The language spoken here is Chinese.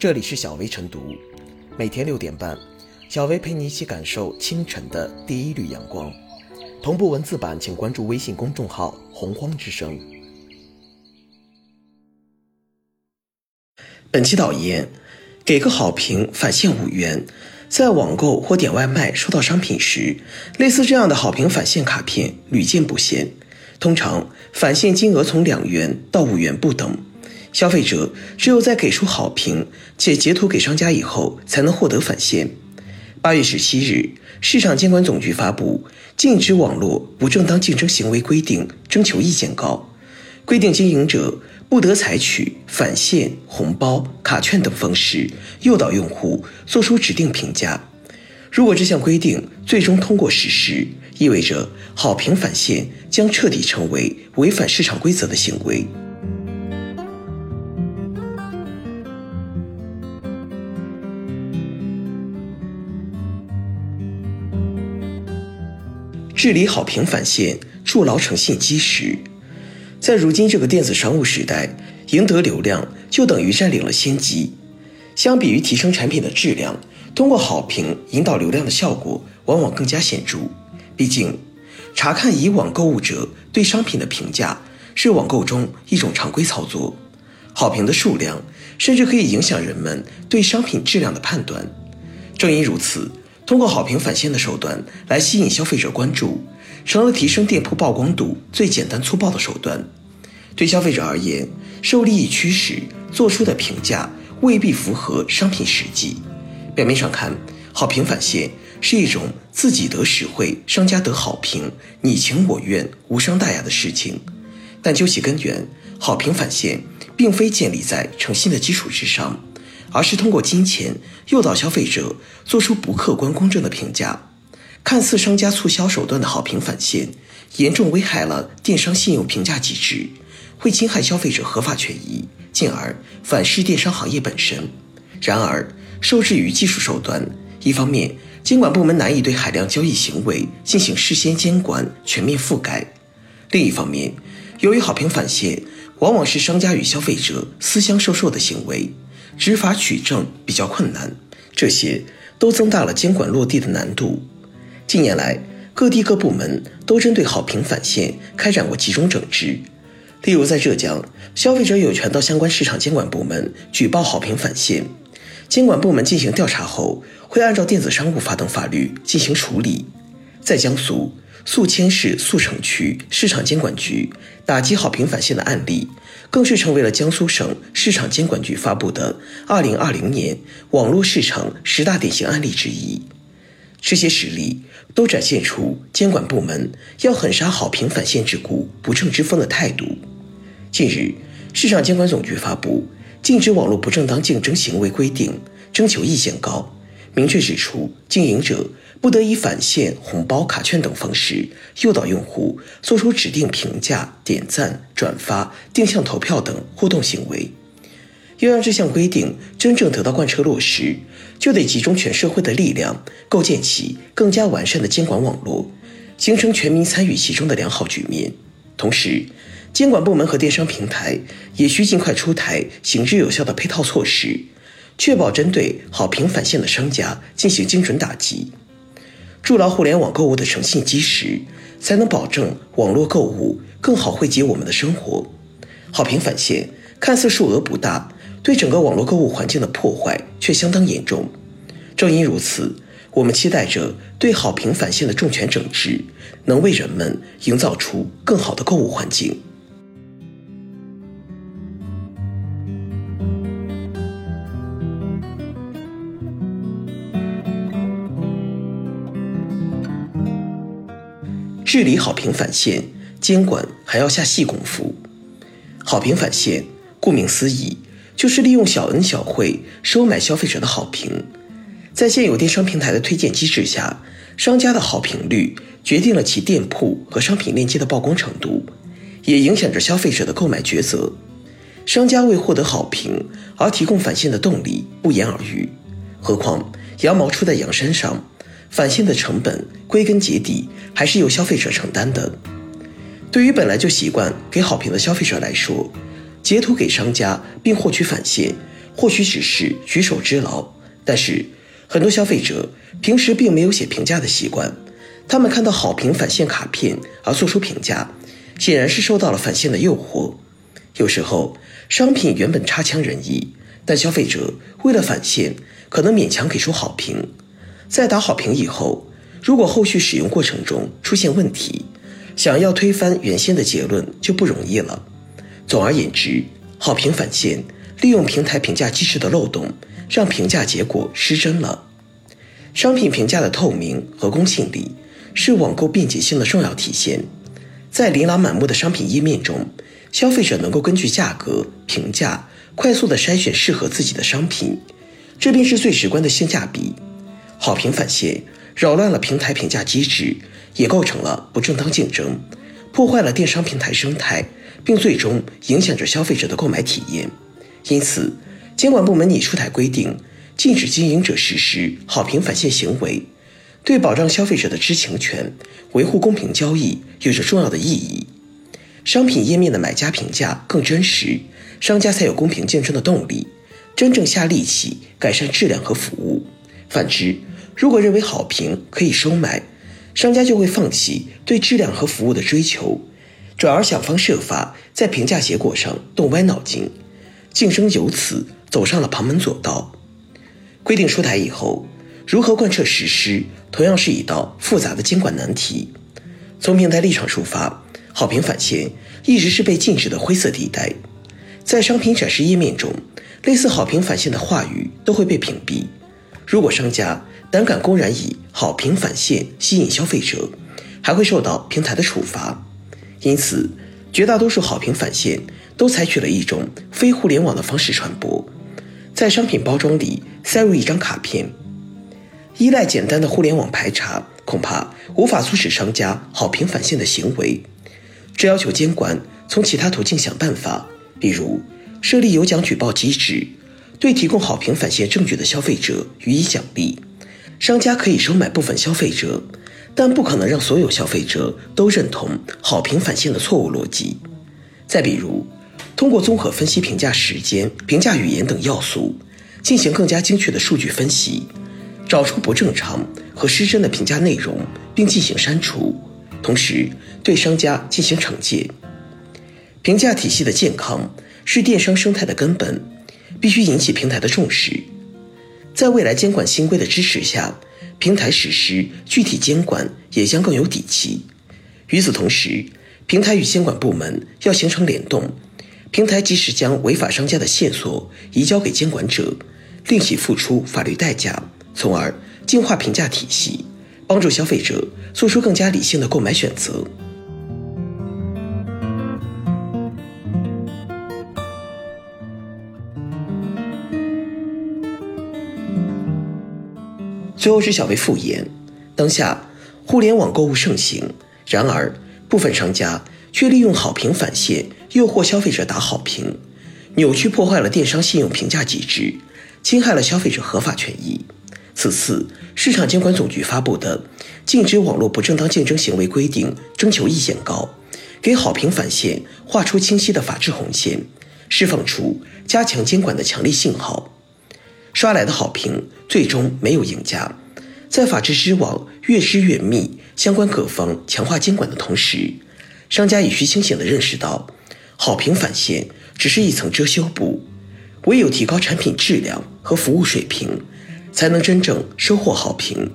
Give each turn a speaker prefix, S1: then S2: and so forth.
S1: 这里是小薇晨读，每天六点半，小薇陪你一起感受清晨的第一缕阳光。同步文字版，请关注微信公众号“洪荒之声”。本期导言：给个好评返现五元。在网购或点外卖收到商品时，类似这样的好评返现卡片屡见不鲜。通常返现金额从两元到五元不等。消费者只有在给出好评且截图给商家以后，才能获得返现。八月十七日，市场监管总局发布《禁止网络不正当竞争行为规定》征求意见稿，规定经营者不得采取返现、红包、卡券等方式诱导用户做出指定评价。如果这项规定最终通过实施，意味着好评返现将彻底成为违反市场规则的行为。治理好评返现，筑牢诚信基石。在如今这个电子商务时代，赢得流量就等于占领了先机。相比于提升产品的质量，通过好评引导流量的效果往往更加显著。毕竟，查看以往购物者对商品的评价是网购中一种常规操作。好评的数量甚至可以影响人们对商品质量的判断。正因如此。通过好评返现的手段来吸引消费者关注，成了提升店铺曝光度最简单粗暴的手段。对消费者而言，受利益驱使做出的评价未必符合商品实际。表面上看，好评返现是一种自己得实惠、商家得好评、你情我愿、无伤大雅的事情，但究其根源，好评返现并非建立在诚信的基础之上。而是通过金钱诱导消费者做出不客观公正的评价，看似商家促销手段的好评返现，严重危害了电商信用评价机制，会侵害消费者合法权益，进而反噬电商行业本身。然而，受制于技术手段，一方面监管部门难以对海量交易行为进行事先监管、全面覆盖；另一方面，由于好评返现往往是商家与消费者私相授受的行为。执法取证比较困难，这些都增大了监管落地的难度。近年来，各地各部门都针对好评返现开展过集中整治。例如，在浙江，消费者有权到相关市场监管部门举报好评返现，监管部门进行调查后，会按照电子商务法等法律进行处理。在江苏。宿迁市宿城区市场监管局打击好评返现的案例，更是成为了江苏省市场监管局发布的2020年网络市场十大典型案例之一。这些实例都展现出监管部门要狠杀好评返现之故不正之风的态度。近日，市场监管总局发布《禁止网络不正当竞争行为规定》征求意见稿。明确指出，经营者不得以返现、红包、卡券等方式诱导用户做出指定评价、点赞、转发、定向投票等互动行为。要让这项规定真正得到贯彻落实，就得集中全社会的力量，构建起更加完善的监管网络，形成全民参与其中的良好局面。同时，监管部门和电商平台也需尽快出台行之有效的配套措施。确保针对好评返现的商家进行精准打击，筑牢互联网购物的诚信基石，才能保证网络购物更好惠及我们的生活。好评返现看似数额不大，对整个网络购物环境的破坏却相当严重。正因如此，我们期待着对好评返现的重拳整治，能为人们营造出更好的购物环境。治理好评返现，监管还要下细功夫。好评返现，顾名思义，就是利用小恩小惠收买消费者的好评。在现有电商平台的推荐机制下，商家的好评率决定了其店铺和商品链接的曝光程度，也影响着消费者的购买抉择。商家为获得好评而提供返现的动力不言而喻，何况羊毛出在羊身上。返现的成本归根结底还是由消费者承担的。对于本来就习惯给好评的消费者来说，截图给商家并获取返现，或许只是举手之劳，但是很多消费者平时并没有写评价的习惯，他们看到好评返现卡片而做出评价，显然是受到了返现的诱惑。有时候商品原本差强人意，但消费者为了返现，可能勉强给出好评。在打好评以后，如果后续使用过程中出现问题，想要推翻原先的结论就不容易了。总而言之，好评返现利用平台评价机制的漏洞，让评价结果失真了。商品评价的透明和公信力是网购便捷性的重要体现。在琳琅满目的商品页面中，消费者能够根据价格、评价快速地筛选适合自己的商品，这便是最直观的性价比。好评返现扰乱了平台评价机制，也构成了不正当竞争，破坏了电商平台生态，并最终影响着消费者的购买体验。因此，监管部门拟出台规定，禁止经营者实施好评返现行为，对保障消费者的知情权、维护公平交易有着重要的意义。商品页面的买家评价更真实，商家才有公平竞争的动力，真正下力气改善质量和服务。反之，如果认为好评可以收买，商家就会放弃对质量和服务的追求，转而想方设法在评价结果上动歪脑筋，竞争由此走上了旁门左道。规定出台以后，如何贯彻实施，同样是一道复杂的监管难题。从平台立场出发，好评返现一直是被禁止的灰色地带，在商品展示页面中，类似好评返现的话语都会被屏蔽。如果商家胆敢公然以好评返现吸引消费者，还会受到平台的处罚。因此，绝大多数好评返现都采取了一种非互联网的方式传播，在商品包装里塞入一张卡片。依赖简单的互联网排查，恐怕无法阻止商家好评返现的行为。这要求监管从其他途径想办法，比如设立有奖举报机制。对提供好评返现证据的消费者予以奖励，商家可以收买部分消费者，但不可能让所有消费者都认同好评返现的错误逻辑。再比如，通过综合分析评价时间、评价语言等要素，进行更加精确的数据分析，找出不正常和失真的评价内容，并进行删除，同时对商家进行惩戒。评价体系的健康是电商生态的根本。必须引起平台的重视，在未来监管新规的支持下，平台实施具体监管也将更有底气。与此同时，平台与监管部门要形成联动，平台及时将违法商家的线索移交给监管者，令其付出法律代价，从而净化评价体系，帮助消费者做出更加理性的购买选择。最后是小微复言，当下互联网购物盛行，然而部分商家却利用好评返现诱惑消费者打好评，扭曲破坏了电商信用评价机制，侵害了消费者合法权益。此次市场监管总局发布的《禁止网络不正当竞争行为规定》征求意见稿，给好评返现画出清晰的法治红线，释放出加强监管的强力信号。刷来的好评最终没有赢家，在法治之网越织越密，相关各方强化监管的同时，商家也需清醒地认识到，好评返现只是一层遮羞布，唯有提高产品质量和服务水平，才能真正收获好评。